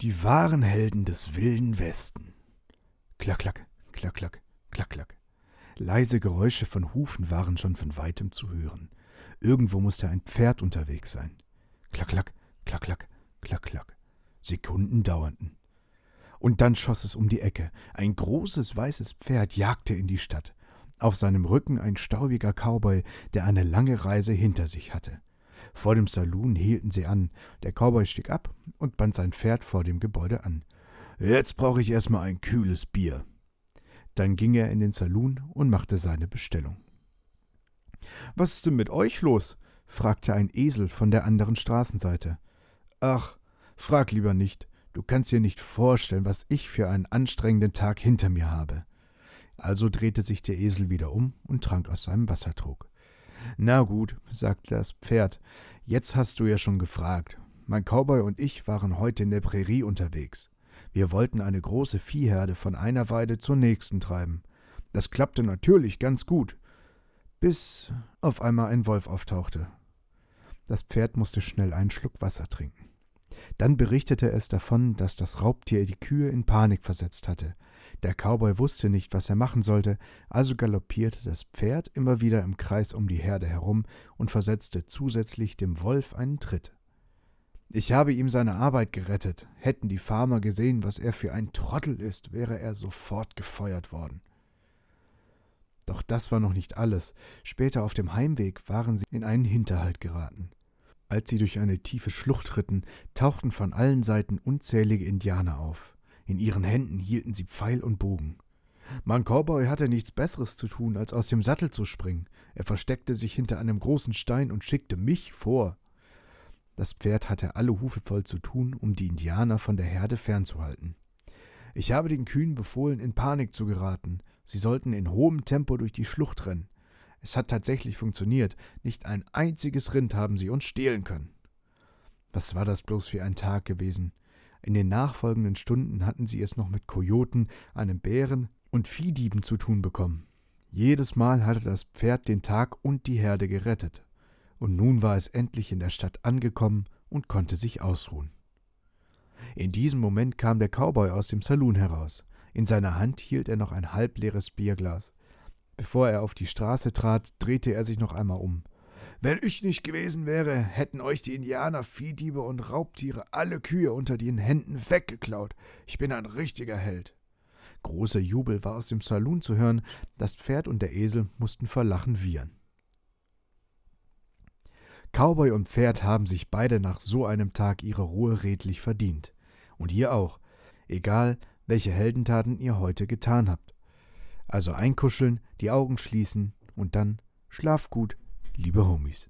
Die wahren Helden des wilden Westen. Klack, klack, klack, klack, klack, klack. Leise Geräusche von Hufen waren schon von weitem zu hören. Irgendwo musste ein Pferd unterwegs sein. Klack, klack, klack, klack, klack, klack. Sekunden dauerten. Und dann schoss es um die Ecke. Ein großes weißes Pferd jagte in die Stadt. Auf seinem Rücken ein staubiger Cowboy, der eine lange Reise hinter sich hatte. Vor dem Saloon hielten sie an. Der Cowboy stieg ab und band sein Pferd vor dem Gebäude an. Jetzt brauche ich erstmal ein kühles Bier. Dann ging er in den Saloon und machte seine Bestellung. Was ist denn mit euch los? fragte ein Esel von der anderen Straßenseite. Ach, frag lieber nicht. Du kannst dir nicht vorstellen, was ich für einen anstrengenden Tag hinter mir habe. Also drehte sich der Esel wieder um und trank aus seinem Wassertrog. Na gut, sagte das Pferd, jetzt hast du ja schon gefragt. Mein Cowboy und ich waren heute in der Prärie unterwegs. Wir wollten eine große Viehherde von einer Weide zur nächsten treiben. Das klappte natürlich ganz gut, bis auf einmal ein Wolf auftauchte. Das Pferd musste schnell einen Schluck Wasser trinken. Dann berichtete es davon, dass das Raubtier die Kühe in Panik versetzt hatte. Der Cowboy wusste nicht, was er machen sollte, also galoppierte das Pferd immer wieder im Kreis um die Herde herum und versetzte zusätzlich dem Wolf einen Tritt. Ich habe ihm seine Arbeit gerettet. Hätten die Farmer gesehen, was er für ein Trottel ist, wäre er sofort gefeuert worden. Doch das war noch nicht alles. Später auf dem Heimweg waren sie in einen Hinterhalt geraten. Als sie durch eine tiefe Schlucht ritten, tauchten von allen Seiten unzählige Indianer auf. In ihren Händen hielten sie Pfeil und Bogen. Mein Cowboy hatte nichts Besseres zu tun, als aus dem Sattel zu springen. Er versteckte sich hinter einem großen Stein und schickte mich vor. Das Pferd hatte alle Hufe voll zu tun, um die Indianer von der Herde fernzuhalten. Ich habe den Kühen befohlen, in Panik zu geraten. Sie sollten in hohem Tempo durch die Schlucht rennen. Es hat tatsächlich funktioniert. Nicht ein einziges Rind haben sie uns stehlen können. Was war das bloß für ein Tag gewesen? In den nachfolgenden Stunden hatten sie es noch mit Kojoten, einem Bären und Viehdieben zu tun bekommen. Jedes Mal hatte das Pferd den Tag und die Herde gerettet. Und nun war es endlich in der Stadt angekommen und konnte sich ausruhen. In diesem Moment kam der Cowboy aus dem Saloon heraus. In seiner Hand hielt er noch ein halbleeres Bierglas. Bevor er auf die Straße trat, drehte er sich noch einmal um. Wenn ich nicht gewesen wäre, hätten euch die Indianer, Viehdiebe und Raubtiere alle Kühe unter den Händen weggeklaut. Ich bin ein richtiger Held. Großer Jubel war aus dem Saloon zu hören, das Pferd und der Esel mussten vor Lachen wiehern. Cowboy und Pferd haben sich beide nach so einem Tag ihre Ruhe redlich verdient. Und ihr auch, egal welche Heldentaten ihr heute getan habt. Also einkuscheln, die Augen schließen und dann schlaf gut, liebe Homies.